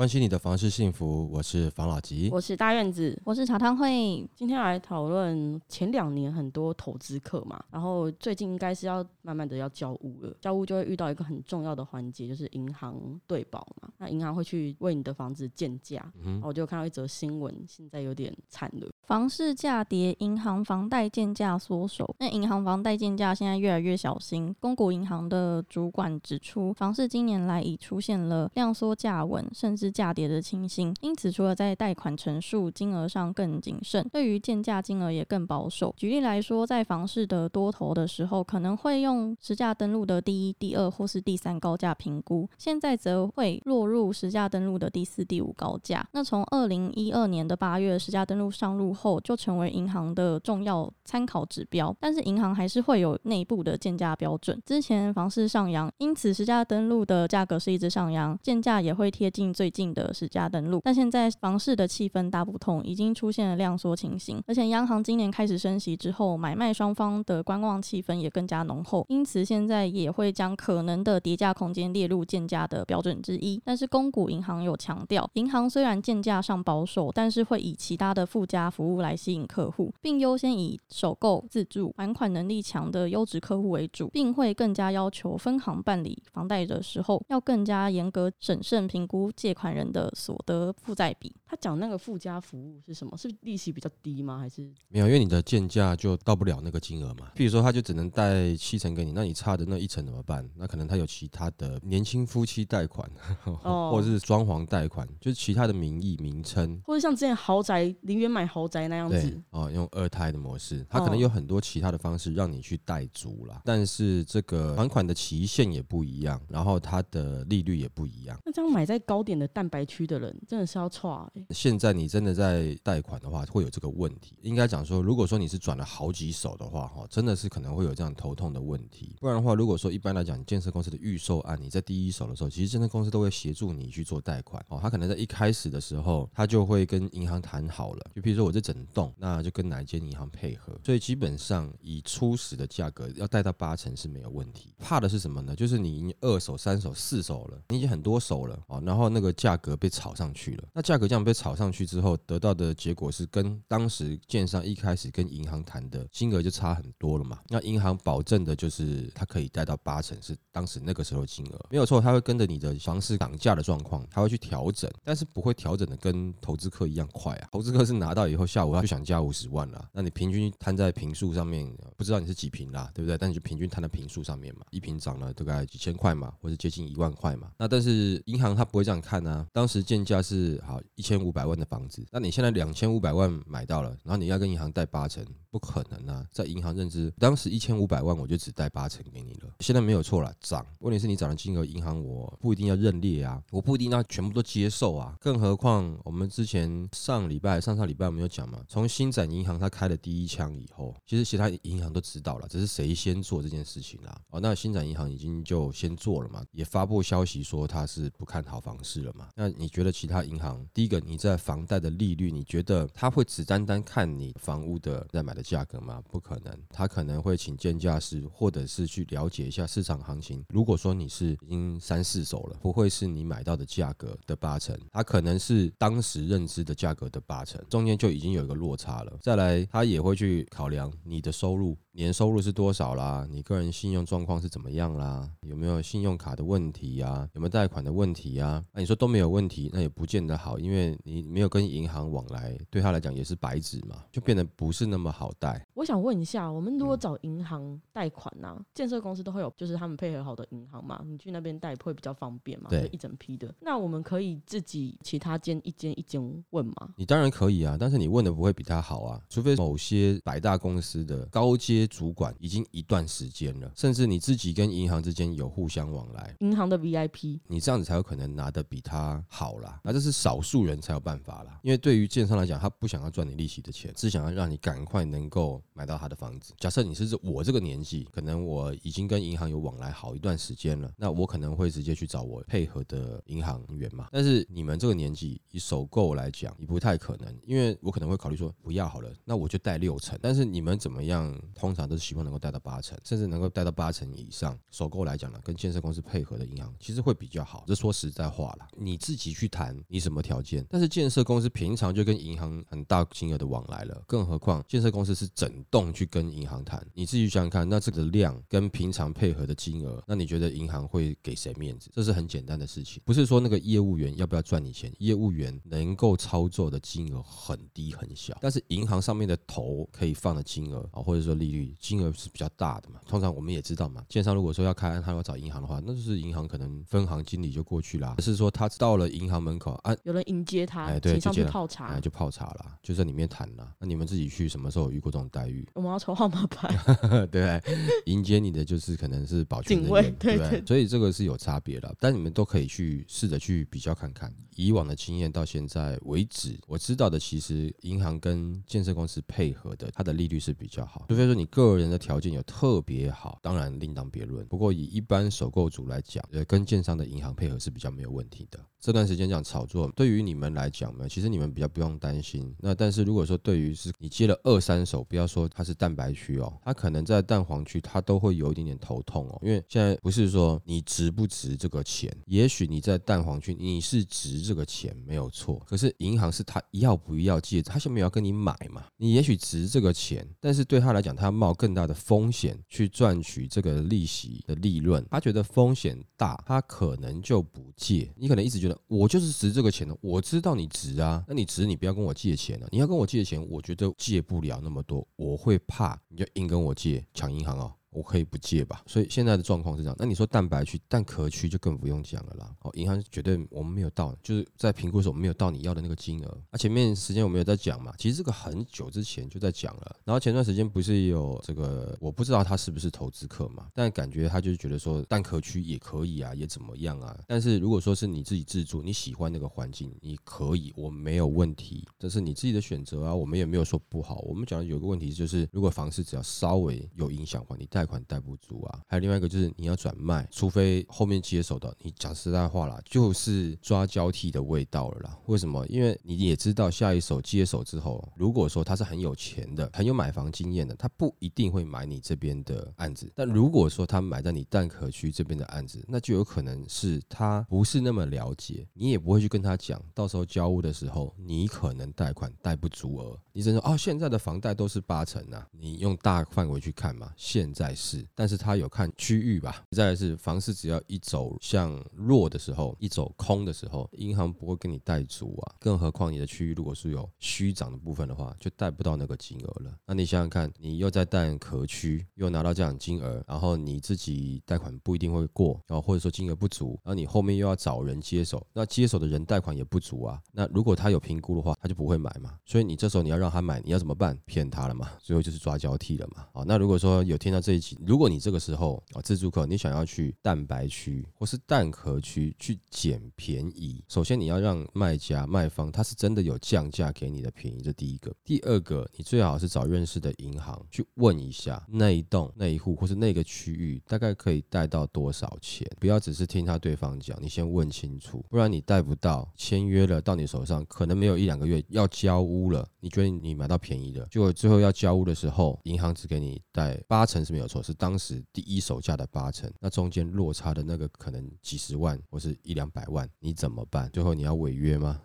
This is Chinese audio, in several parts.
关心你的房事幸福，我是房老吉。我是大院子，我是茶汤会。今天来讨论前两年很多投资客嘛，然后最近应该是要慢慢的要交屋了，交屋就会遇到一个很重要的环节，就是银行对保嘛。那银行会去为你的房子建价，嗯、我就看到一则新闻，现在有点惨了，房市价跌，银行房贷建价缩手。那银行房贷建价现在越来越小心。公股银行的主管指出，房市今年来已出现了量缩价稳，甚至价跌的情形，因此除了在贷款成数金额上更谨慎，对于建价金额也更保守。举例来说，在房市的多头的时候，可能会用实价登录的第一、第二或是第三高价评估，现在则会落入实价登录的第四、第五高价。那从二零一二年的八月实价登录上路后，就成为银行的重要参考指标。但是银行还是会有内部的建价标准。之前房市上扬，因此实价登录的价格是一直上扬，建价也会贴近最近。的实价登录，但现在房市的气氛大不同，已经出现了量缩情形，而且央行今年开始升息之后，买卖双方的观望气氛也更加浓厚，因此现在也会将可能的叠价空间列入建价的标准之一。但是公股银行有强调，银行虽然建价上保守，但是会以其他的附加服务来吸引客户，并优先以首购、自住、还款能力强的优质客户为主，并会更加要求分行办理房贷的时候，要更加严格审慎评估借款。人的所得负债比，他讲那个附加服务是什么？是利息比较低吗？还是没有？因为你的建价就到不了那个金额嘛。譬如说，他就只能贷七成给你，那你差的那一成怎么办？那可能他有其他的年轻夫妻贷款，或者是装潢贷款，就是其他的名义名称，或者像之前豪宅零元买豪宅那样子哦，用二胎的模式，他可能有很多其他的方式让你去贷租啦。但是这个还款的期限也不一样，然后它的利率也不一样。那这样买在高点的蛋白区的人真的是要错哎！现在你真的在贷款的话，会有这个问题。应该讲说，如果说你是转了好几手的话，哈，真的是可能会有这样头痛的问题。不然的话，如果说一般来讲，建设公司的预售案，你在第一手的时候，其实建设公司都会协助你去做贷款哦。他可能在一开始的时候，他就会跟银行谈好了，就比如说我这整栋，那就跟哪一间银行配合。所以基本上以初始的价格要贷到八成是没有问题。怕的是什么呢？就是你已经二手、三手、四手了，你已经很多手了哦，然后那个价格被炒上去了，那价格这样被炒上去之后，得到的结果是跟当时建商一开始跟银行谈的金额就差很多了嘛？那银行保证的就是它可以贷到八成，是当时那个时候金额没有错，它会跟着你的房市涨价的状况，它会去调整，但是不会调整的跟投资客一样快啊！投资客是拿到以后下午他就想加五十万了，那你平均摊在平数上面，不知道你是几平啦，对不对？但你就平均摊在平数上面嘛，一平涨了大概几千块嘛，或者接近一万块嘛。那但是银行它不会这样看啊，当时建价。是好一千五百万的房子，那你现在两千五百万买到了，然后你要跟银行贷八成，不可能啊！在银行认知，当时一千五百万我就只贷八成给你了，现在没有错了，涨。问题是你涨的金额，银行我不一定要认列啊，我不一定要全部都接受啊。更何况我们之前上礼拜、上上礼拜我们有讲嘛，从新展银行它开了第一枪以后，其实其他银行都知道了，只是谁先做这件事情啦。哦，那新展银行已经就先做了嘛，也发布消息说它是不看好房市了嘛。那你觉得其他银行，第一个你在房贷的利率，你觉得他会只单单看你房屋的在买的价格吗？不可能，他可能会请鉴价师，或者是去了解一下市场行情。如果说你是已经三四手了，不会是你买到的价格的八成，他可能是当时认知的价格的八成，中间就已经有一个落差了。再来，他也会去考量你的收入。年收入是多少啦？你个人信用状况是怎么样啦？有没有信用卡的问题呀？有没有贷款的问题呀？那你说都没有问题，那也不见得好，因为你没有跟银行往来，对他来讲也是白纸嘛，就变得不是那么好贷。我想问一下，我们如果找银行贷款呢？建设公司都会有，就是他们配合好的银行嘛，你去那边贷会比较方便嘛？对，一整批的。那我们可以自己其他间一间一间问吗？你当然可以啊，但是你问的不会比他好啊，除非某些百大公司的高阶。主管已经一段时间了，甚至你自己跟银行之间有互相往来，银行的 VIP，你这样子才有可能拿的比他好啦。那这是少数人才有办法啦，因为对于建商来讲，他不想要赚你利息的钱，只想要让你赶快能能够买到他的房子。假设你是我这个年纪，可能我已经跟银行有往来好一段时间了，那我可能会直接去找我配合的银行员嘛。但是你们这个年纪，以首购来讲，你不太可能，因为我可能会考虑说不要好了，那我就贷六成。但是你们怎么样？通常都是希望能够贷到八成，甚至能够贷到八成以上。首购来讲呢，跟建设公司配合的银行其实会比较好。这说实在话了，你自己去谈你什么条件，但是建设公司平常就跟银行很大金额的往来了，更何况建设公司是整栋去跟银行谈，你自己想想看，那这个量跟平常配合的金额，那你觉得银行会给谁面子？这是很简单的事情，不是说那个业务员要不要赚你钱，业务员能够操作的金额很低很小，但是银行上面的头可以放的金额啊，或者说利率金额是比较大的嘛。通常我们也知道嘛，建商如果说要开案，他要找银行的话，那就是银行可能分行经理就过去啦，是说他到了银行门口啊，有人迎接他，哎对请上去就泡茶哎，就泡茶啦，就在里面谈啦。那你们自己去什么时候有遇过这种待遇？我们要抽号码牌，对，迎接你的就是可能是保全人警卫员，对对？对所以这个是有差别的，但你们都可以去试着去比较看看。以往的经验到现在为止，我知道的其实银行跟建设公司配合的，它的利率是比较好。除非说你个人的条件有特别好，当然另当别论。不过以一般首购族来讲，呃，跟建商的银行配合是比较没有问题的。这段时间这样炒作，对于你们来讲呢，其实你们比较不用担心。那但是如果说对于是你接了二三手，不要说它是蛋白区哦，它可能在蛋黄区它都会有一点点头痛哦，因为现在不是说你值不值这个钱，也许你在蛋黄区你是值这个钱没有错，可是银行是他要不要借，他先没有要跟你买嘛，你也许值这个钱，但是对他来讲，他要冒更大的风险去赚取这个利息的利润，他觉得风险大，他可能就不借。你可能一直觉得我就是值这个钱的，我知道你值啊，那你值你不要跟我借钱了、你要跟我借钱，我觉得借不了那么多，我会怕，你就硬跟我借，抢银行哦。我可以不借吧，所以现在的状况是这样。那你说蛋白区、蛋壳区就更不用讲了啦。哦，银行绝对我们没有到，就是在评估的时候我们没有到你要的那个金额。那、前面时间我们有在讲嘛，其实这个很久之前就在讲了。然后前段时间不是有这个，我不知道他是不是投资客嘛，但感觉他就是觉得说蛋壳区也可以啊，也怎么样啊。但是如果说是你自己自住，你喜欢那个环境，你可以，我没有问题，这是你自己的选择啊，我们也没有说不好。我们讲的有个问题就是，如果房市只要稍微有影响的话，你贷款贷不足啊。还有另外一个就是你要转卖，除非后面接手的，你讲实在话啦，就是抓交替的味道了啦。为什么？因为你也知道下一手接手之后，如果说他是很有钱的、很有买房经验的，他不一定会买你这边的案子。但如果说他买在你蛋壳区这边的案子，那就有可能是他不是那么了解，你也不会去跟他讲，到时候交屋的时候，你可能贷款贷不足额，你只能说哦，现在的房贷都是八成啊，你用大范围去看嘛，现在是，但是他有看区域吧。再来是房市只要一走向弱的时候，一走空的时候，银行不会跟你贷足啊，更何况你的区域如果是有虚涨的部分的话，就贷不到那个金额了。那你想想看，你又在贷壳区，又拿到这样金额，然后你自己贷款不一定会过，然后或者说金额不足，然后你后面又要找人接手，那接手的人贷款也不足啊。那如果他有评估的话，他就不会买嘛。所以你这时候你要让他买，你要怎么办？骗他了嘛，最后就是抓交替了嘛。好，那如果说有听到这一集，如果你这个时候啊自助客，你想要去蛋白区或是蛋壳区去捡便宜，首先你要让卖家卖方他是真的有降价给你的便宜，这第一个。第二个，你最好是找认识的银行去问一下那一栋那一户或是那个区域大概可以贷到多少钱，不要只是听他对方讲，你先问清楚，不然你贷不到，签约了到你手上可能没有一两个月要交屋了，你觉得你买到便宜的，结果最后要交屋的时候，银行只给你贷八成是没有错，是当时第一手价的八成，那中间落差的那个可能几十万或是一两百万，你怎么办？最后你要违约吗？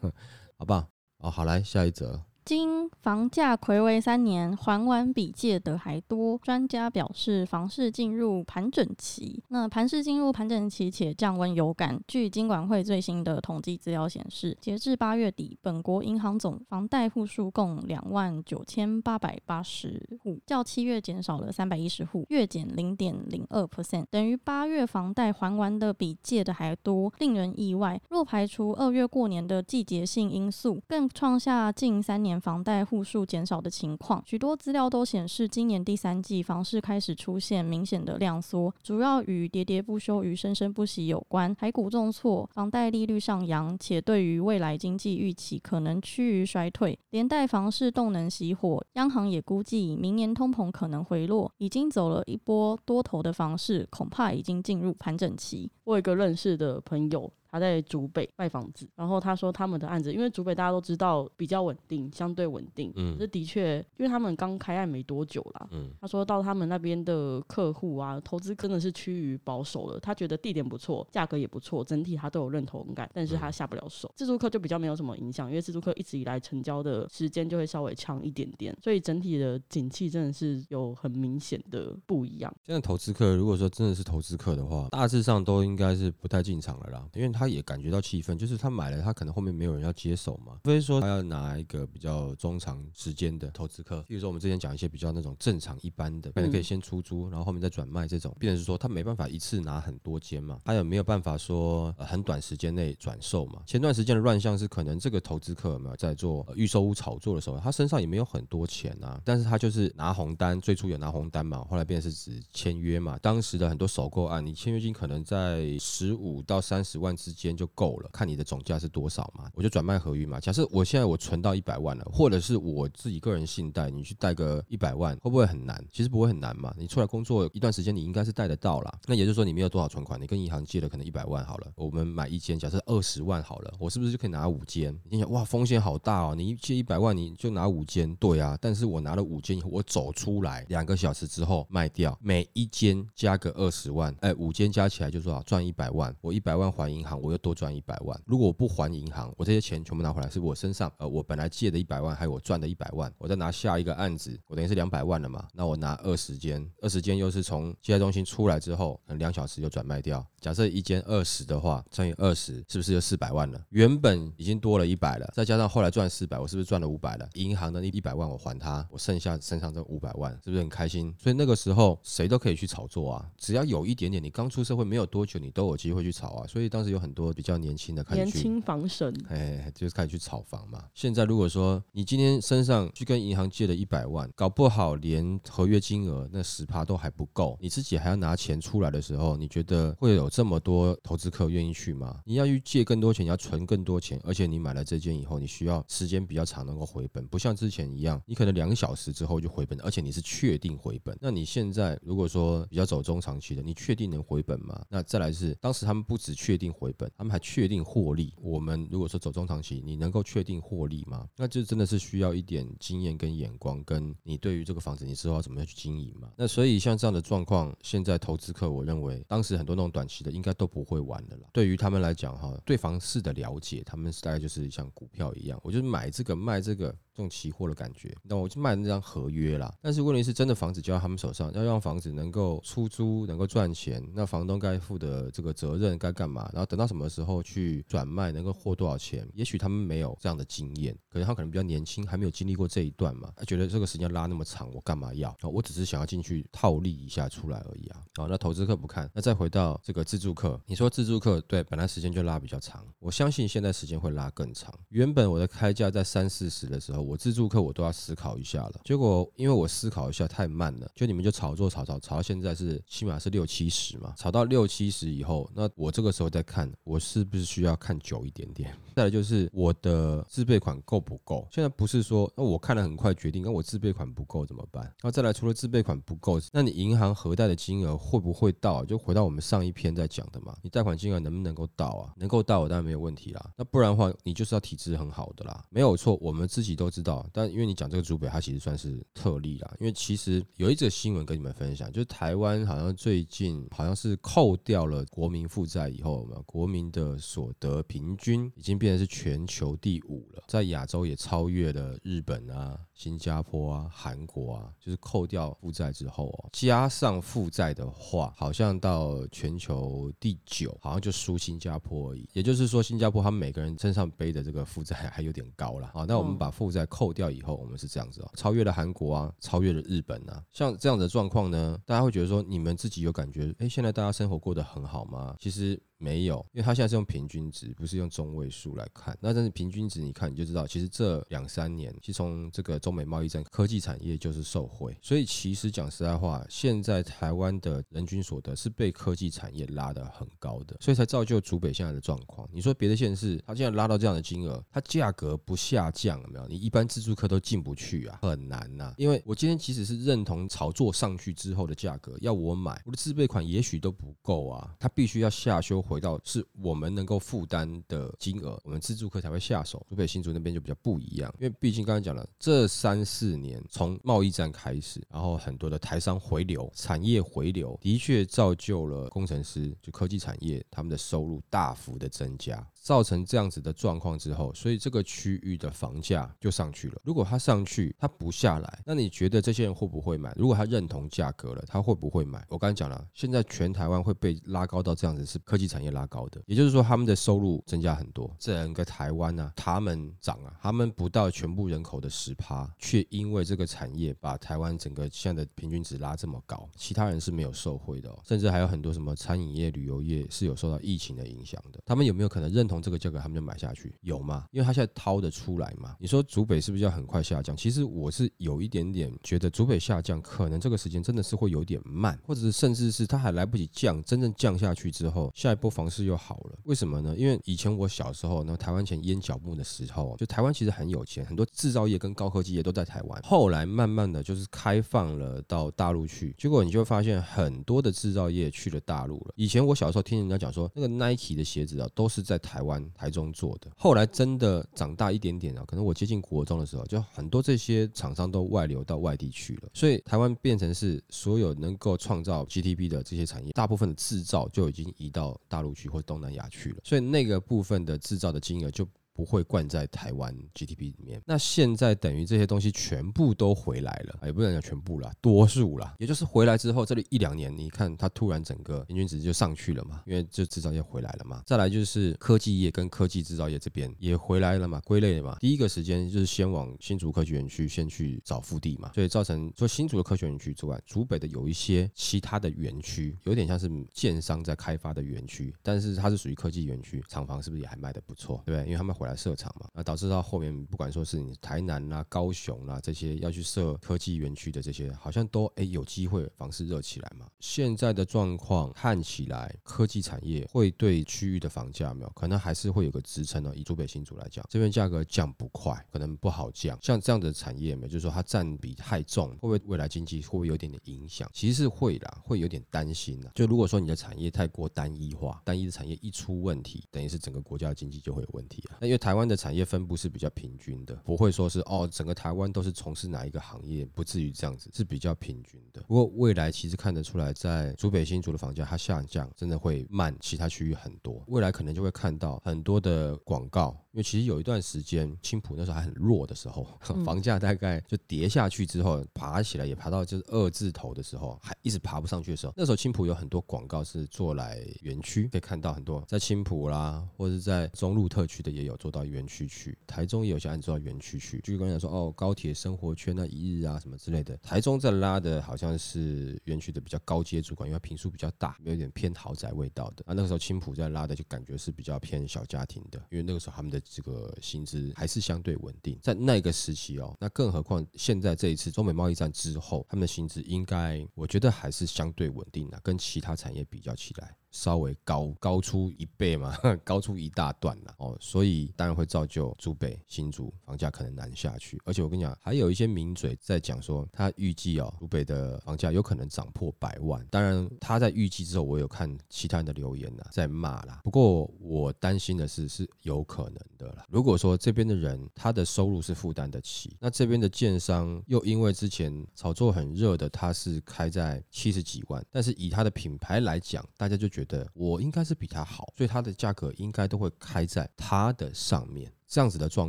好不好？哦，好，来下一则。今房价暌违三年，还完比借的还多。专家表示，房市进入盘整期。那盘市进入盘整期且降温有感。据金管会最新的统计资料显示，截至八月底，本国银行总房贷户数共两万九千八百八十户，较七月减少了三百一十户，月减零点零二 percent，等于八月房贷还完的比借的还多，令人意外。若排除二月过年的季节性因素，更创下近三年房贷户数减少的情况。许多资料都显示，今年第三季房市开始出现明显的量缩，主要与喋喋不休与生生不息有关。台股重挫，房贷利率上扬，且对于未来经济预期可能趋于衰退，连带房市动能熄火。央行也估计明年通膨可能回落，已经走了一波多头的房市，恐怕已经进入盘整期。我有一个认识的朋友。他在竹北卖房子，然后他说他们的案子，因为竹北大家都知道比较稳定，相对稳定。嗯，这的确，因为他们刚开案没多久啦。嗯，他说到他们那边的客户啊，投资真的是趋于保守了。他觉得地点不错，价格也不错，整体他都有认同感，但是他下不了手。自助客就比较没有什么影响，因为自助客一直以来成交的时间就会稍微长一点点，所以整体的景气真的是有很明显的不一样。现在投资客如果说真的是投资客的话，大致上都应该是不太进场了啦，因为他。他也感觉到气愤，就是他买了，他可能后面没有人要接手嘛。所以说他要拿一个比较中长时间的投资客，比如说我们之前讲一些比较那种正常一般的，可能可以先出租，然后后面再转卖这种。变成是说他没办法一次拿很多间嘛，他也没有办法说很短时间内转售嘛。前段时间的乱象是可能这个投资客有没有在做预售屋炒作的时候，他身上也没有很多钱啊，但是他就是拿红单，最初有拿红单嘛，后来变成是指签约嘛。当时的很多首购案，你签约金可能在十五到三十万之。之间就够了，看你的总价是多少嘛，我就转卖合约嘛。假设我现在我存到一百万了，或者是我自己个人信贷，你去贷个一百万，会不会很难？其实不会很难嘛。你出来工作一段时间，你应该是贷得到啦。那也就是说，你没有多少存款，你跟银行借了可能一百万好了，我们买一间，假设二十万好了，我是不是就可以拿五间？你想哇，风险好大哦！你借一百万，你就拿五间，对啊。但是我拿了五间以后，我走出来两个小时之后卖掉，每一间加个二十万，哎，五间加起来就多少？赚一百万，我一百万还银行。我又多赚一百万。如果我不还银行，我这些钱全部拿回来，是我身上呃，我本来借的一百万，还有我赚的一百万，我再拿下一个案子，我等于是两百万了嘛？那我拿二十间，二十间又是从借贷中心出来之后，可能两小时就转卖掉。假设一间二十的话，乘以二十，是不是就四百万了？原本已经多了一百了，再加上后来赚四百，我是不是赚了五百了？银行的那一百万我还他，我剩下身上这五百万，是不是很开心？所以那个时候谁都可以去炒作啊，只要有一点点，你刚出社会没有多久，你都有机会去炒啊。所以当时有很多比较年轻的，年轻房神，哎，就是开始去炒房嘛。现在如果说你今天身上去跟银行借了一百万，搞不好连合约金额那十趴都还不够，你自己还要拿钱出来的时候，你觉得会有？这么多投资客愿意去吗？你要去借更多钱，你要存更多钱，而且你买了这间以后，你需要时间比较长能够回本，不像之前一样，你可能两个小时之后就回本，而且你是确定回本。那你现在如果说比较走中长期的，你确定能回本吗？那再来是当时他们不只确定回本，他们还确定获利。我们如果说走中长期，你能够确定获利吗？那就真的是需要一点经验跟眼光，跟你对于这个房子你知道怎么样去经营嘛？那所以像这样的状况，现在投资客我认为当时很多那种短期。的应该都不会玩的了。对于他们来讲，哈，对房市的了解，他们大概就是像股票一样，我就买这个卖这个。用期货的感觉，那我就卖那张合约啦。但是问题是，真的房子交到他们手上，要让房子能够出租、能够赚钱，那房东该负的这个责任该干嘛？然后等到什么时候去转卖，能够获多少钱？也许他们没有这样的经验，可能他可能比较年轻，还没有经历过这一段嘛。他觉得这个时间拉那么长，我干嘛要？我只是想要进去套利一下出来而已啊。好，那投资客不看，那再回到这个自助客，你说自助客对，本来时间就拉比较长，我相信现在时间会拉更长。原本我的开价在三四十的时候。我自助客我都要思考一下了，结果因为我思考一下太慢了，就你们就炒作炒炒炒到现在是起码是六七十嘛，炒到六七十以后，那我这个时候再看，我是不是需要看久一点点？再来就是我的自备款够不够？现在不是说那我看了很快决定，那我自备款不够怎么办？然后再来除了自备款不够，那你银行核贷的金额会不会到？就回到我们上一篇在讲的嘛，你贷款金额能不能够到啊？能够到，我当然没有问题啦。那不然的话，你就是要体质很好的啦，没有错，我们自己都知。道，但因为你讲这个主北，它其实算是特例啦。因为其实有一则新闻跟你们分享，就是台湾好像最近好像是扣掉了国民负债以后，嘛国民的所得平均已经变成是全球第五了，在亚洲也超越了日本啊、新加坡啊、韩国啊。就是扣掉负债之后哦，加上负债的话，好像到全球第九，好像就输新加坡而已。也就是说，新加坡他们每个人身上背的这个负债还有点高了啊。那我们把负债扣掉以后，我们是这样子哦，超越了韩国啊，超越了日本啊，像这样的状况呢，大家会觉得说，你们自己有感觉，哎，现在大家生活过得很好吗？其实。没有，因为它现在是用平均值，不是用中位数来看。那但是平均值你看你就知道，其实这两三年，其实从这个中美贸易战，科技产业就是受惠。所以其实讲实在话，现在台湾的人均所得是被科技产业拉得很高的，所以才造就竹北现在的状况。你说别的县市，它现在拉到这样的金额，它价格不下降，有没有？你一般自助客都进不去啊，很难呐。因为我今天即使是认同炒作上去之后的价格，要我买我的自备款，也许都不够啊。它必须要下修回到是我们能够负担的金额，我们自助客才会下手。竹北新竹那边就比较不一样，因为毕竟刚才讲了，这三四年从贸易战开始，然后很多的台商回流、产业回流，的确造就了工程师就科技产业他们的收入大幅的增加。造成这样子的状况之后，所以这个区域的房价就上去了。如果它上去，它不下来，那你觉得这些人会不会买？如果他认同价格了，他会不会买？我刚才讲了，现在全台湾会被拉高到这样子，是科技产业拉高的，也就是说他们的收入增加很多。整个台湾呢，他们涨啊，他们不到全部人口的十趴，却因为这个产业把台湾整个现在的平均值拉这么高，其他人是没有受惠的，哦，甚至还有很多什么餐饮业、旅游业是有受到疫情的影响的。他们有没有可能认同这个价格，他们就买下去？有吗？因为他现在掏得出来嘛。你说竹北是不是要很快下降？其实我是有一点点觉得竹北下降，可能这个时间真的是会有点慢，或者是甚至是它还来不及降，真正降下去之后，下一波房市又好了。为什么呢？因为以前我小时候，那台湾前烟脚木的时候，就台湾其实很有钱，很多制造业跟高科技业都在台湾。后来慢慢的就是开放了到大陆去，结果你就会发现很多的制造业去了大陆了。以前我小时候听人家讲说，那个 Nike 的鞋子啊，都是在台台湾台中做的。后来真的长大一点点啊，可能我接近国中的时候，就很多这些厂商都外流到外地去了，所以台湾变成是所有能够创造 GDP 的这些产业，大部分的制造就已经移到大陆去或东南亚去了，所以那个部分的制造的金额就。不会灌在台湾 GDP 里面。那现在等于这些东西全部都回来了，也不能讲全部了，多数了。也就是回来之后，这里一两年，你看它突然整个平均值就上去了嘛，因为就制造业回来了嘛。再来就是科技业跟科技制造业这边也回来了嘛，归类了嘛。第一个时间就是先往新竹科学园区先去找腹地嘛，所以造成说新竹的科学园区之外，竹北的有一些其他的园区，有点像是建商在开发的园区，但是它是属于科技园区，厂房是不是也还卖的不错，对不对？因为他们回来。来设厂嘛，那导致到后面，不管说是你台南啦、高雄啦这些要去设科技园区的这些，好像都哎有机会房市热起来嘛。现在的状况看起来，科技产业会对区域的房价没有可能还是会有个支撑呢。以竹北新竹来讲，这边价格降不快，可能不好降。像这样的产业没有，就是说它占比太重，会不会未来经济会不会有点点影响？其实是会啦，会有点担心的。就如果说你的产业太过单一化，单一的产业一出问题，等于是整个国家的经济就会有问题啊。因为台湾的产业分布是比较平均的，不会说是哦，整个台湾都是从事哪一个行业，不至于这样子，是比较平均的。不过未来其实看得出来，在竹北新竹的房价它下降，真的会慢其他区域很多。未来可能就会看到很多的广告。因为其实有一段时间，青浦那时候还很弱的时候，房价大概就跌下去之后，爬起来也爬到就是二字头的时候，还一直爬不上去的时候，那时候青浦有很多广告是做来园区，可以看到很多在青浦啦，或者在中路特区的也有做到园区去，台中也有些案做到园区去。就是刚才说哦，高铁生活圈那一日啊什么之类的，台中在拉的好像是园区的比较高阶主管，因为平数比较大，有点偏豪宅味道的。啊，那个时候青浦在拉的就感觉是比较偏小家庭的，因为那个时候他们这个薪资还是相对稳定，在那个时期哦，那更何况现在这一次中美贸易战之后，他们的薪资应该，我觉得还是相对稳定的，跟其他产业比较起来。稍微高高出一倍嘛，高出一大段了哦，所以当然会造就竹北新竹房价可能难下去。而且我跟你讲，还有一些名嘴在讲说，他预计哦，竹北的房价有可能涨破百万。当然他在预计之后，我有看其他人的留言呐，在骂啦。不过我担心的是，是有可能的啦。如果说这边的人他的收入是负担得起，那这边的建商又因为之前炒作很热的，他是开在七十几万，但是以他的品牌来讲，大家就觉。觉得我应该是比它好，所以它的价格应该都会开在它的上面。这样子的状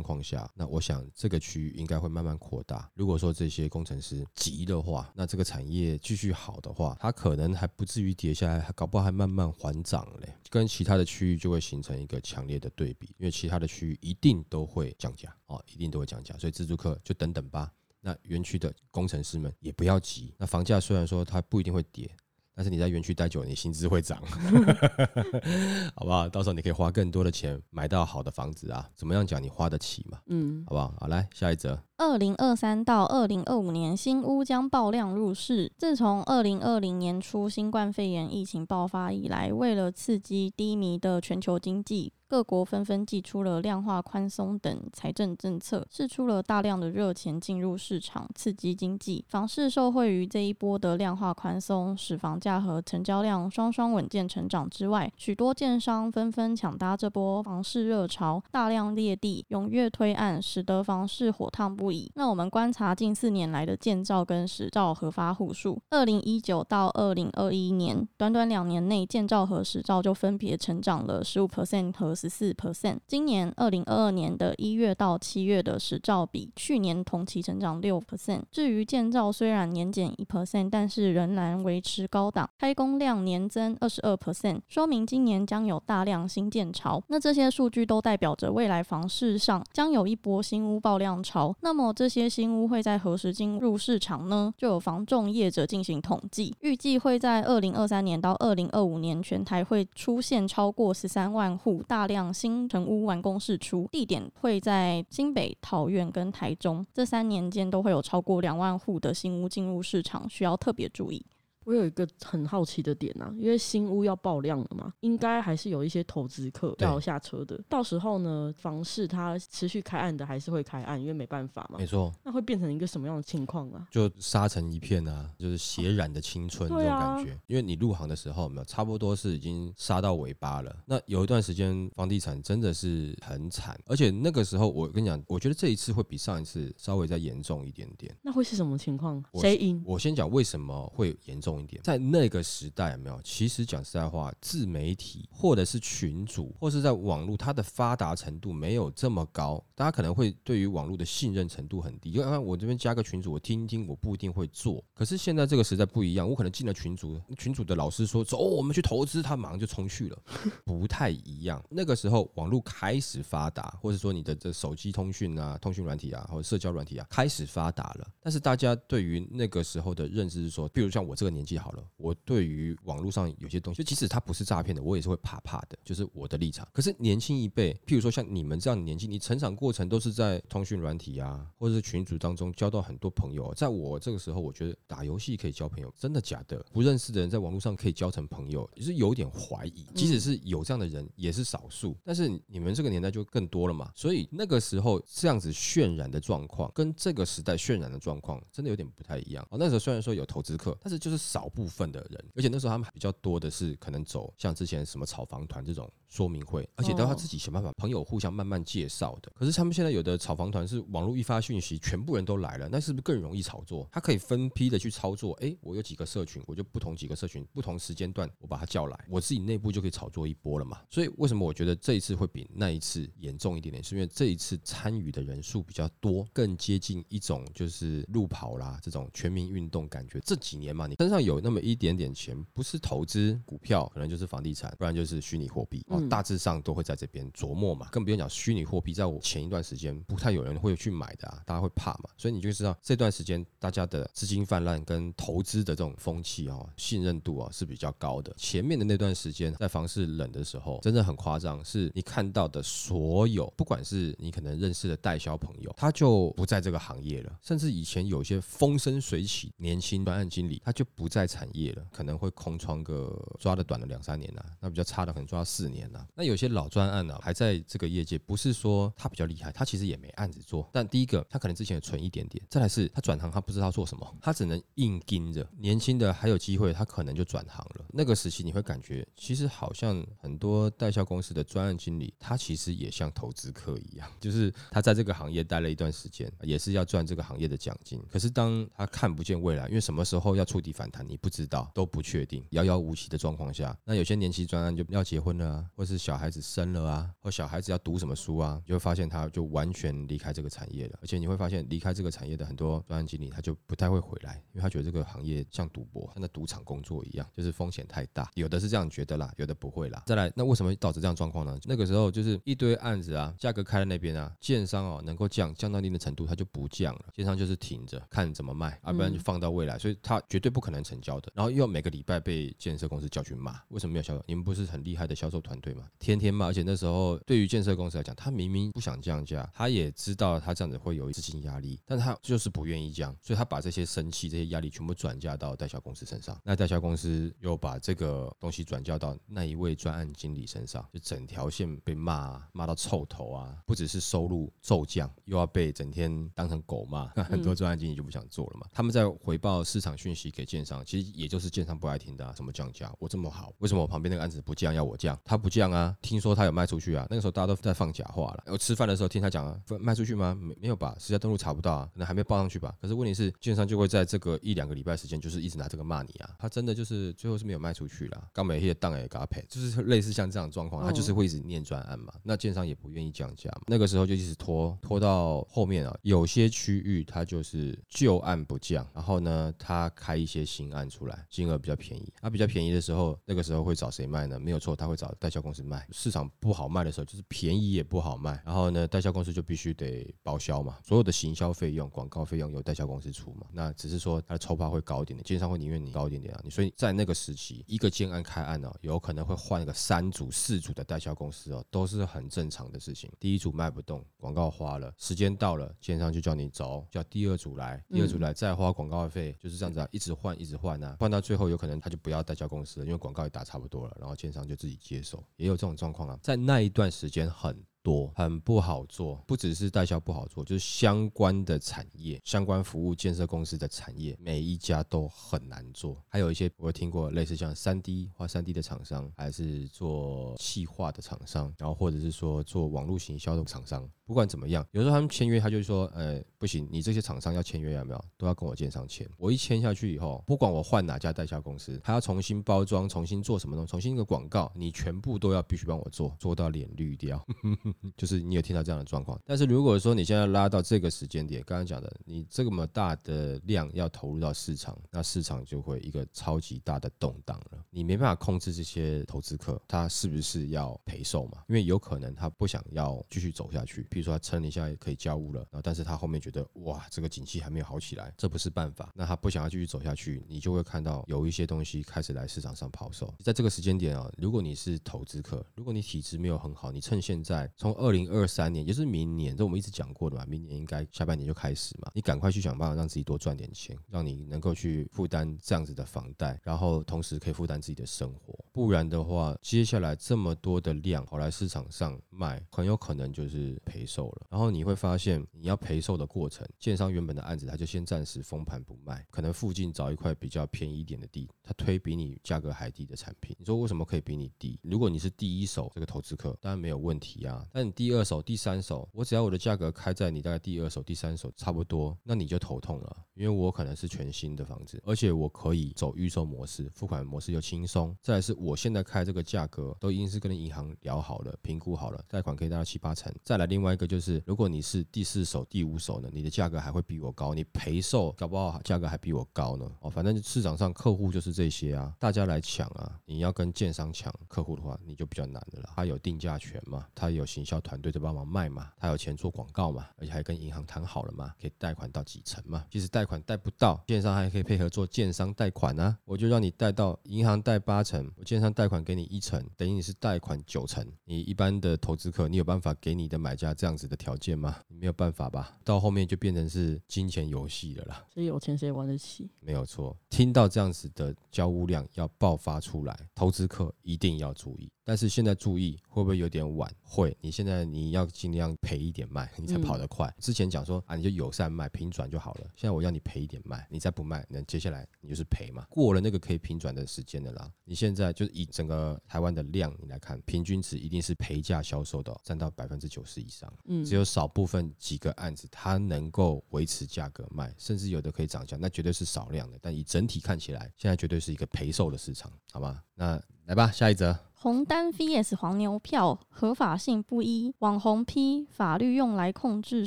况下，那我想这个区域应该会慢慢扩大。如果说这些工程师急的话，那这个产业继续好的话，它可能还不至于跌下来，还搞不好还慢慢还涨嘞。跟其他的区域就会形成一个强烈的对比，因为其他的区域一定都会降价哦，一定都会降价。所以自助客就等等吧。那园区的工程师们也不要急。那房价虽然说它不一定会跌。但是你在园区待久，你薪资会涨，好不好？到时候你可以花更多的钱买到好的房子啊。怎么样讲？你花得起嘛？嗯，好不好？好，来下一则。二零二三到二零二五年，新屋将爆量入市。自从二零二零年初新冠肺炎疫情爆发以来，为了刺激低迷的全球经济。各国纷纷祭出了量化宽松等财政政策，释出了大量的热钱进入市场，刺激经济。房市受惠于这一波的量化宽松，使房价和成交量双双稳健成长之外，许多建商纷纷抢搭这波房市热潮，大量列地，踊跃推案，使得房市火烫不已。那我们观察近四年来的建造跟实照核发户数，二零一九到二零二一年，短短两年内，建造和实照就分别成长了十五 percent 和十四 percent，今年二零二二年的一月到七月的实照比去年同期成长六 percent。至于建造，虽然年减一 percent，但是仍然维持高档，开工量年增二十二 percent，说明今年将有大量新建潮。那这些数据都代表着未来房市上将有一波新屋爆量潮。那么这些新屋会在何时进入市场呢？就有房仲业者进行统计，预计会在二零二三年到二零二五年，全台会出现超过十三万户大量。新成屋完工释出，地点会在新北、桃园跟台中，这三年间都会有超过两万户的新屋进入市场，需要特别注意。我有一个很好奇的点啊，因为新屋要爆量了嘛，应该还是有一些投资客要下车的。到时候呢，房市它持续开案的还是会开案，因为没办法嘛。没错。那会变成一个什么样的情况啊？就杀成一片啊，就是血染的青春这种感觉。因为你入行的时候，没有差不多是已经杀到尾巴了。那有一段时间房地产真的是很惨，而且那个时候我跟你讲，我觉得这一次会比上一次稍微再严重一点点。那会是什么情况？谁赢？我先讲为什么会严重。重一点，在那个时代有没有？其实讲实在话，自媒体或者是群主，或是在网络，它的发达程度没有这么高，大家可能会对于网络的信任程度很低。就啊我这边加个群主，我听一听，我不一定会做。可是现在这个时代不一样，我可能进了群主，群主的老师说走，我们去投资，他马上就冲去了，不太一样。那个时候网络开始发达，或者说你的这手机通讯啊、通讯软体啊，或者社交软体啊开始发达了，但是大家对于那个时候的认知是说，比如像我这个年。年纪好了，我对于网络上有些东西，就即使它不是诈骗的，我也是会怕怕的，就是我的立场。可是年轻一辈，譬如说像你们这样的年纪，你成长过程都是在通讯软体啊，或者是群组当中交到很多朋友。在我这个时候，我觉得打游戏可以交朋友，真的假的？不认识的人在网络上可以交成朋友，也是有点怀疑。即使是有这样的人，也是少数。但是你们这个年代就更多了嘛，所以那个时候这样子渲染的状况，跟这个时代渲染的状况，真的有点不太一样。哦，那时候虽然说有投资客，但是就是。少部分的人，而且那时候他们比较多的是可能走像之前什么炒房团这种。说明会，而且都要自己想办法，朋友互相慢慢介绍的。可是他们现在有的炒房团是网络一发讯息，全部人都来了，那是不是更容易炒作？他可以分批的去操作。哎，我有几个社群，我就不同几个社群，不同时间段，我把他叫来，我自己内部就可以炒作一波了嘛。所以为什么我觉得这一次会比那一次严重一点点？是因为这一次参与的人数比较多，更接近一种就是路跑啦这种全民运动感觉。这几年嘛，你身上有那么一点点钱，不是投资股票，可能就是房地产，不然就是虚拟货币。大致上都会在这边琢磨嘛，更不用讲虚拟货币，在我前一段时间不太有人会去买的啊，大家会怕嘛，所以你就知道这段时间大家的资金泛滥跟投资的这种风气哦，信任度啊是比较高的。前面的那段时间在房市冷的时候，真的很夸张，是你看到的所有，不管是你可能认识的代销朋友，他就不在这个行业了，甚至以前有些风生水起年轻专案经理，他就不在产业了，可能会空窗个抓的短的两三年呐，那比较差的可能抓四年。那有些老专案呢，还在这个业界，不是说他比较厉害，他其实也没案子做。但第一个，他可能之前存一点点；再来是他转行，他不知道做什么，他只能硬盯着。年轻的还有机会，他可能就转行了。那个时期你会感觉，其实好像很多代销公司的专案经理，他其实也像投资客一样，就是他在这个行业待了一段时间，也是要赚这个行业的奖金。可是当他看不见未来，因为什么时候要触底反弹，你不知道，都不确定，遥遥无期的状况下，那有些年轻专案就要结婚了。或是小孩子生了啊，或小孩子要读什么书啊，就会发现他就完全离开这个产业了。而且你会发现，离开这个产业的很多专案经理，他就不太会回来，因为他觉得这个行业像赌博，像在赌场工作一样，就是风险太大。有的是这样觉得啦，有的不会啦。再来，那为什么导致这样状况呢？那个时候就是一堆案子啊，价格开在那边啊，建商哦能够降降到一定的程度，他就不降了。建商就是停着看怎么卖，啊，不然就放到未来。所以他绝对不可能成交的，然后又每个礼拜被建设公司叫去骂，为什么没有销售？你们不是很厉害的销售团队嘛？天天骂，而且那时候对于建设公司来讲，他明明不想降价，他也知道他这样子会有资金压力，但他就是不愿意降，所以他把这些生气、这些压力全部转嫁到代销公司身上。那代销公司又把这个东西转嫁到那一位专案经理身上，就整条线被骂，骂到臭头啊！不只是收入骤降，又要被整天当成狗骂，那很多专案经理就不想做了嘛。他们在回报市场讯息给建商，其实也就是建商不爱听的啊，什么降价，我这么好，为什么我旁边那个案子不降要我降？他不降啊，听说他有卖出去啊，那个时候大家都在放假话了。我吃饭的时候听他讲啊，卖出去吗？没没有吧，实价登录查不到啊，可能还没报上去吧。可是问题是，券商就会在这个一两个礼拜时间，就是一直拿这个骂你啊。他真的就是最后是没有卖出去了，刚美些档也给他赔，就是类似像这样的状况，他就是会一直念专案嘛。那券商也不愿意降价嘛，那个时候就一直拖拖到后面啊，有些区域他就是旧案不降，然后呢，他开一些新案出来，金额比较便宜。他比较便宜的时候，那个时候会找谁卖呢？没有错，他会找代销公司卖。市场不好卖的时候，就是便宜也不好卖，然后呢，代销公司就必须得包销嘛，所有的行销费用、广告费用由代销公司出嘛。那只是说他的抽趴会高一点点，建商会宁愿你高一点点啊。你所以在那个时期，一个建案开案呢，有可能会换一个三组、四组的代销公司哦，都是很正常的事情。第一组卖不动，广告花了，时间到了，建商就叫你走，叫第二组来，第二组来再花广告费，就是这样子啊，一直换，一直换啊，换到最后有可能他就不要代销公司了，因为广告也打差不多了，然后建商就自己接手，也有这种状况啊，在那一段时间很。多很不好做，不只是代销不好做，就是相关的产业、相关服务建设公司的产业，每一家都很难做。还有一些我听过类似像三 D 画三 D 的厂商，还是做细化的厂商，然后或者是说做网络行销的厂商。不管怎么样，有时候他们签约，他就说，呃，不行，你这些厂商要签约有没有，都要跟我建商签。我一签下去以后，不管我换哪家代销公司，他要重新包装、重新做什么东西、重新一个广告，你全部都要必须帮我做，做到脸绿掉。就是你有听到这样的状况。但是如果说你现在拉到这个时间点，刚刚讲的，你这么大的量要投入到市场，那市场就会一个超级大的动荡了。你没办法控制这些投资客，他是不是要赔售嘛？因为有可能他不想要继续走下去。说他撑一下可以交屋了，然后但是他后面觉得哇，这个景气还没有好起来，这不是办法。那他不想要继续走下去，你就会看到有一些东西开始来市场上抛售。在这个时间点啊，如果你是投资客，如果你体质没有很好，你趁现在从二零二三年，就是明年，这我们一直讲过的嘛，明年应该下半年就开始嘛，你赶快去想办法让自己多赚点钱，让你能够去负担这样子的房贷，然后同时可以负担自己的生活。不然的话，接下来这么多的量跑来市场上卖，很有可能就是赔。售了，然后你会发现，你要赔售的过程，建商原本的案子他就先暂时封盘不卖，可能附近找一块比较便宜一点的地，他推比你价格还低的产品。你说为什么可以比你低？如果你是第一手这个投资客，当然没有问题啊。但你第二手、第三手，我只要我的价格开在你大概第二手、第三手差不多，那你就头痛了，因为我可能是全新的房子，而且我可以走预售模式，付款模式又轻松。再来是我现在开这个价格都已经是跟银行聊好了、评估好了，贷款可以贷到七八成。再来另外一个。就是，如果你是第四手、第五手呢，你的价格还会比我高，你赔售搞不好价格还比我高呢。哦，反正市场上客户就是这些啊，大家来抢啊。你要跟建商抢客户的话，你就比较难的了。他有定价权嘛，他有行销团队在帮忙卖嘛，他有钱做广告嘛，而且还跟银行谈好了嘛，可以贷款到几成嘛。即使贷款贷不到，建商还可以配合做建商贷款啊。我就让你贷到银行贷八成，我建商贷款给你一成，等于你是贷款九成。你一般的投资客，你有办法给你的买家这样。样子的条件吗？没有办法吧，到后面就变成是金钱游戏了啦。所以有钱谁玩得起？没有错。听到这样子的交物量要爆发出来，投资客一定要注意。但是现在注意会不会有点晚？会，你现在你要尽量赔一点卖，你才跑得快。之前讲说啊，你就友善卖，平转就好了。现在我要你赔一点卖，你再不卖，那接下来你就是赔嘛。过了那个可以平转的时间的啦。你现在就是以整个台湾的量你来看，平均值一定是赔价销售的，占到百分之九十以上。嗯，只有少部分几个案子它能够维持价格卖，甚至有的可以涨价，那绝对是少量的。但以整体看起来，现在绝对是一个赔售的市场，好吗？那来吧，下一则。红单 VS 黄牛票合法性不一，网红批法律用来控制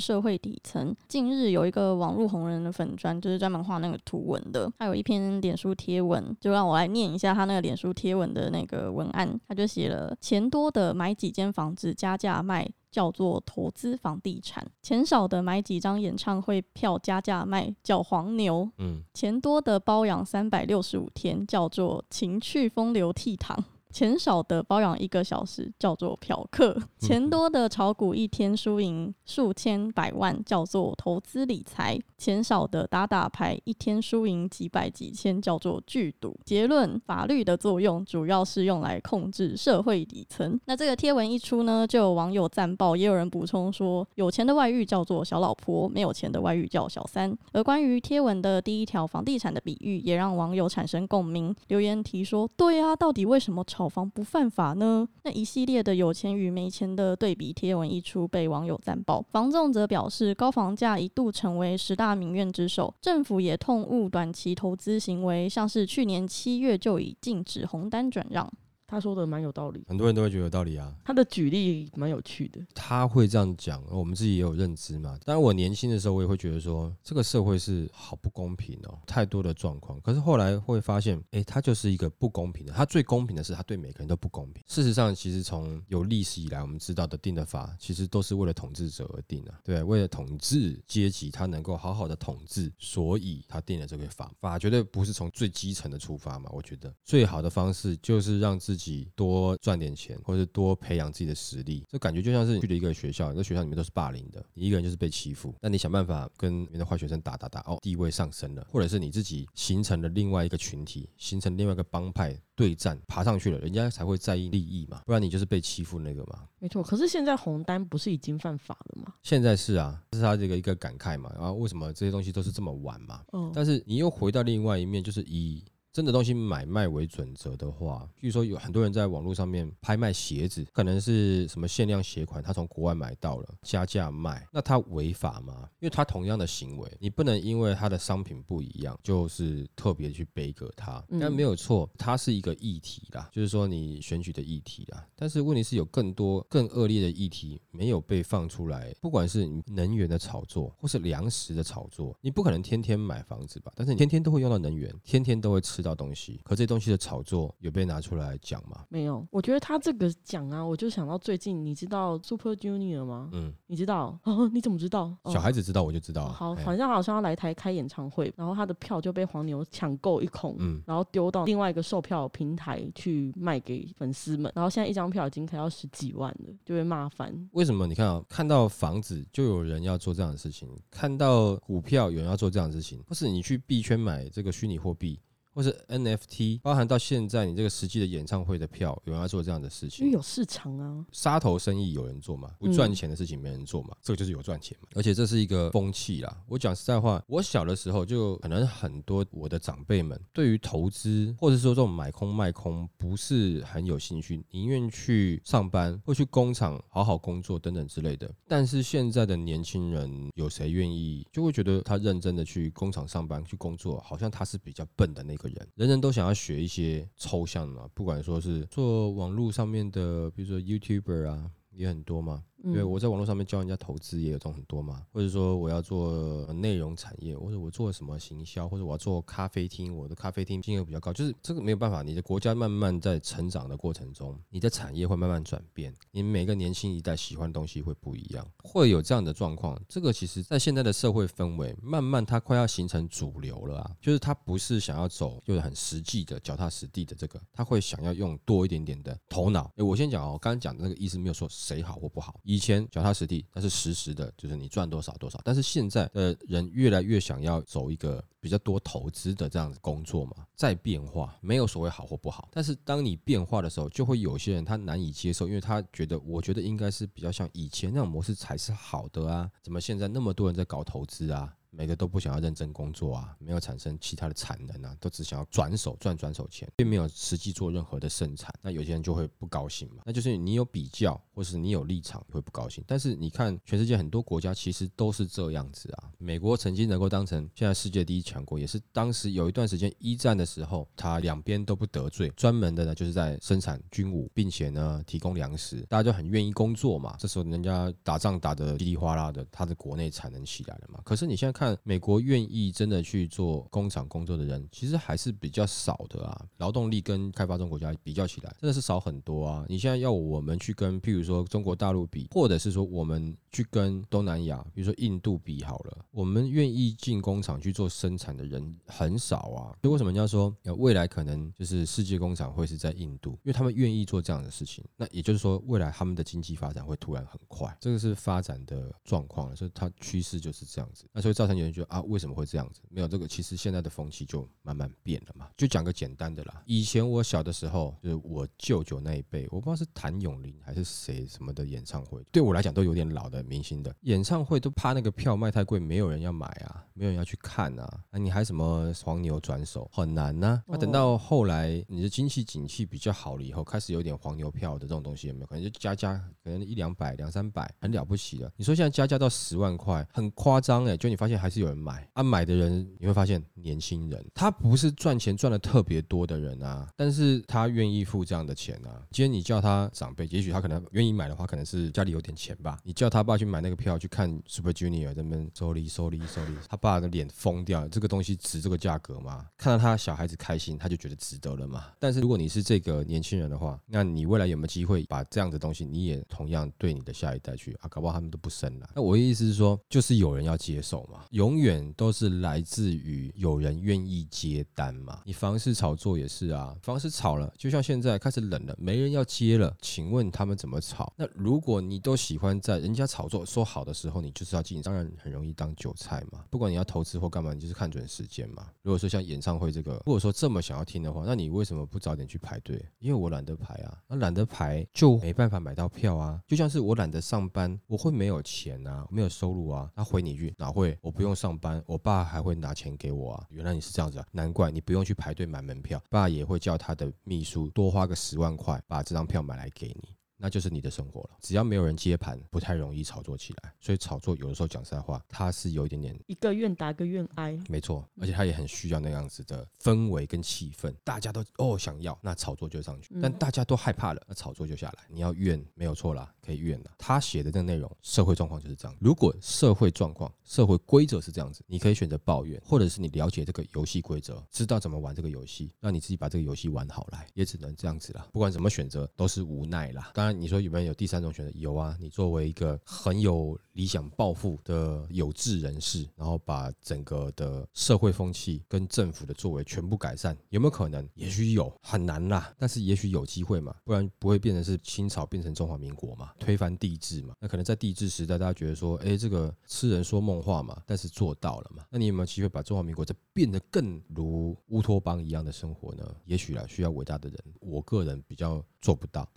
社会底层。近日有一个网络红人的粉砖，就是专门画那个图文的，他有一篇脸书贴文，就让我来念一下他那个脸书贴文的那个文案，他就写了：钱多的买几间房子加价卖。叫做投资房地产；钱少的买几张演唱会票加价卖，叫黄牛；嗯，钱多的包养三百六十五天，叫做情趣风流倜傥。钱少的包养一个小时叫做嫖客，钱多的炒股一天输赢数千百万叫做投资理财，钱少的打打牌一天输赢几百几千叫做聚赌。结论：法律的作用主要是用来控制社会底层。那这个贴文一出呢，就有网友赞爆，也有人补充说，有钱的外遇叫做小老婆，没有钱的外遇叫小三。而关于贴文的第一条房地产的比喻，也让网友产生共鸣，留言提说：对啊，到底为什么炒？炒房不犯法呢？那一系列的有钱与没钱的对比贴文一出，被网友赞爆。房仲则表示，高房价一度成为十大民怨之首，政府也痛悟短期投资行为，像是去年七月就已禁止红单转让。他说的蛮有道理，很多人都会觉得有道理啊。他的举例蛮有趣的，他会这样讲，我们自己也有认知嘛。当然，我年轻的时候，我也会觉得说，这个社会是好不公平哦，太多的状况。可是后来会发现，哎，他就是一个不公平的。他最公平的是，他对每个人都不公平。事实上，其实从有历史以来，我们知道的定的法，其实都是为了统治者而定的，对，为了统治阶级，他能够好好的统治，所以他定了这个法。法绝对不是从最基层的出发嘛。我觉得最好的方式就是让自自己多赚点钱，或者是多培养自己的实力，这感觉就像是去了一个学校，那学校里面都是霸凌的，你一个人就是被欺负，那你想办法跟别的坏学生打打打，哦，地位上升了，或者是你自己形成了另外一个群体，形成另外一个帮派对战，爬上去了，人家才会在意利益嘛，不然你就是被欺负那个嘛。没错，可是现在红单不是已经犯法了吗？现在是啊，这是他这个一个感慨嘛，然后为什么这些东西都是这么晚嘛？嗯，但是你又回到另外一面，就是以。真的东西买卖为准则的话，比如说有很多人在网络上面拍卖鞋子，可能是什么限量鞋款，他从国外买到了加价卖，那他违法吗？因为他同样的行为，你不能因为他的商品不一样，就是特别去背革他。但没有错，它是一个议题啦，就是说你选举的议题啦。但是问题是有更多更恶劣的议题没有被放出来，不管是能源的炒作或是粮食的炒作，你不可能天天买房子吧？但是你天天都会用到能源，天天都会吃。到东西，可这东西的炒作有被拿出来讲吗？没有，我觉得他这个讲啊，我就想到最近，你知道 Super Junior 吗？嗯，你知道？哦，你怎么知道？小孩子知道我就知道。好，好像好像要来台开演唱会，然后他的票就被黄牛抢购一空，嗯，然后丢到另外一个售票平台去卖给粉丝们，然后现在一张票已经开到十几万了，就被骂翻。为什么？你看啊，看到房子就有人要做这样的事情，看到股票有人要做这样的事情，或是你去币圈买这个虚拟货币。或是 NFT，包含到现在你这个实际的演唱会的票，有人要做这样的事情，因为有市场啊。杀头生意有人做嘛？不赚钱的事情没人做嘛？这个就是有赚钱嘛？而且这是一个风气啦。我讲实在话，我小的时候就可能很多我的长辈们对于投资或者说这种买空卖空不是很有兴趣，宁愿去上班或去工厂好好工作等等之类的。但是现在的年轻人有谁愿意就会觉得他认真的去工厂上班去工作，好像他是比较笨的那个。人人都想要学一些抽象的，不管说是做网络上面的，比如说 YouTuber 啊，也很多嘛。对，我在网络上面教人家投资也有这种很多嘛，或者说我要做内容产业，或者我做什么行销，或者我要做咖啡厅，我的咖啡厅金额比较高，就是这个没有办法。你的国家慢慢在成长的过程中，你的产业会慢慢转变，你每个年轻一代喜欢的东西会不一样，会有这样的状况。这个其实在现在的社会氛围，慢慢它快要形成主流了啊，就是它不是想要走就是很实际的脚踏实地的这个，他会想要用多一点点的头脑。哎，我先讲哦，刚刚讲的那个意思没有说谁好或不好。以前脚踏实地，那是实时的，就是你赚多少多少。但是现在的人越来越想要走一个比较多投资的这样子工作嘛，在变化，没有所谓好或不好。但是当你变化的时候，就会有些人他难以接受，因为他觉得，我觉得应该是比较像以前那种模式才是好的啊，怎么现在那么多人在搞投资啊？每个都不想要认真工作啊，没有产生其他的产能啊，都只想要转手赚转手钱，并没有实际做任何的生产。那有些人就会不高兴嘛，那就是你有比较，或是你有立场会不高兴。但是你看，全世界很多国家其实都是这样子啊。美国曾经能够当成现在世界第一强国，也是当时有一段时间一战的时候，他两边都不得罪，专门的呢就是在生产军武，并且呢提供粮食，大家就很愿意工作嘛。这时候人家打仗打得稀里哗啦的，他的国内产能起来了嘛。可是你现在看。看美国愿意真的去做工厂工作的人，其实还是比较少的啊。劳动力跟开发中国家比较起来，真的是少很多啊。你现在要我们去跟，譬如说中国大陆比，或者是说我们去跟东南亚，比如说印度比好了，我们愿意进工厂去做生产的人很少啊。所以为什么人家说未来可能就是世界工厂会是在印度？因为他们愿意做这样的事情。那也就是说，未来他们的经济发展会突然很快，这个是发展的状况，所以它趋势就是这样子。那所以造成有人觉得啊，为什么会这样子？没有这个，其实现在的风气就慢慢变了嘛。就讲个简单的啦，以前我小的时候，就是我舅舅那一辈，我不知道是谭咏麟还是谁什么的演唱会，对我来讲都有点老的明星的演唱会，都怕那个票卖太贵，没有人要买啊，没有人要去看啊。那你还什么黄牛转手，很难呢。那等到后来你的经济景气比较好了以后，开始有点黄牛票的这种东西有没有？可能就加加，可能一两百、两三百，很了不起了。你说现在加加到十万块，很夸张哎，就你发现还是有人买啊，买的人你会发现年轻人，他不是赚钱赚的特别多的人啊，但是他愿意付这样的钱啊。今天你叫他长辈，也许他可能愿意买的话，可能是家里有点钱吧。你叫他爸去买那个票去看 Super Junior，这边收利收利收利，他爸的脸疯掉，这个东西值这个价格吗？看到他小孩子开心，他就觉得值得了嘛。但是如果你是这个年轻人的话，那你未来有没有机会把这样的东西，你也同样对你的下一代去啊？搞不好他们都不生了。那我的意思是说，就是有人要接受嘛，永远都是来自于有人愿意接单嘛。你房市炒作也是啊，房市炒了，就像现在开始冷了，没人要接了，请问他们怎么炒？那如果你都喜欢在人家炒作说好的时候，你就是要进，当然很容易当韭菜嘛。不管你要投资或干嘛，你就是看准时间嘛。如果说像演唱会这个，如果说这么想要听的话，那你为什么不早点去排队？因为我懒得排啊，那懒得排就没办法买到票啊。就像是我懒得上班，我会没有钱啊，没有收入啊。他回你一句哪会？我不用上班，我爸还会拿钱给我啊。原来你是这样子啊，难怪你不用去排队买门票，爸也会叫他的秘书多花个十万块把这张票买来给你。那就是你的生活了。只要没有人接盘，不太容易炒作起来。所以炒作有的时候讲实在话，它是有一点点一个愿打一个愿挨，没错。而且它也很需要那样子的氛围跟气氛，大家都哦想要，那炒作就上去；但大家都害怕了，那炒作就下来。你要怨没有错啦，可以怨的。他写的这个内容，社会状况就是这样。如果社会状况、社会规则是这样子，你可以选择抱怨，或者是你了解这个游戏规则，知道怎么玩这个游戏，让你自己把这个游戏玩好来，也只能这样子了。不管怎么选择，都是无奈啦。当然，你说有没有有第三种选择？有啊，你作为一个很有理想抱负的有志人士，然后把整个的社会风气跟政府的作为全部改善，有没有可能？也许有，很难啦，但是也许有机会嘛，不然不会变成是清朝变成中华民国嘛，推翻帝制嘛。那可能在帝制时代，大家觉得说，哎，这个痴人说梦话嘛，但是做到了嘛。那你有没有机会把中华民国再变得更如乌托邦一样的生活呢？也许啦，需要伟大的人，我个人比较做不到。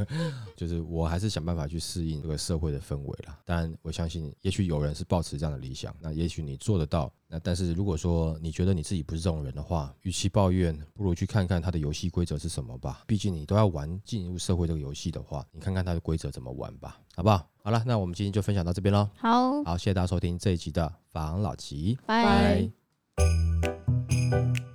就是我还是想办法去适应这个社会的氛围啦。当然，我相信也许有人是抱持这样的理想，那也许你做得到。那但是如果说你觉得你自己不是这种人的话，与其抱怨，不如去看看他的游戏规则是什么吧。毕竟你都要玩进入社会这个游戏的话，你看看他的规则怎么玩吧，好不好？好了，那我们今天就分享到这边喽。好，好，谢谢大家收听这一集的房老吉，拜。拜。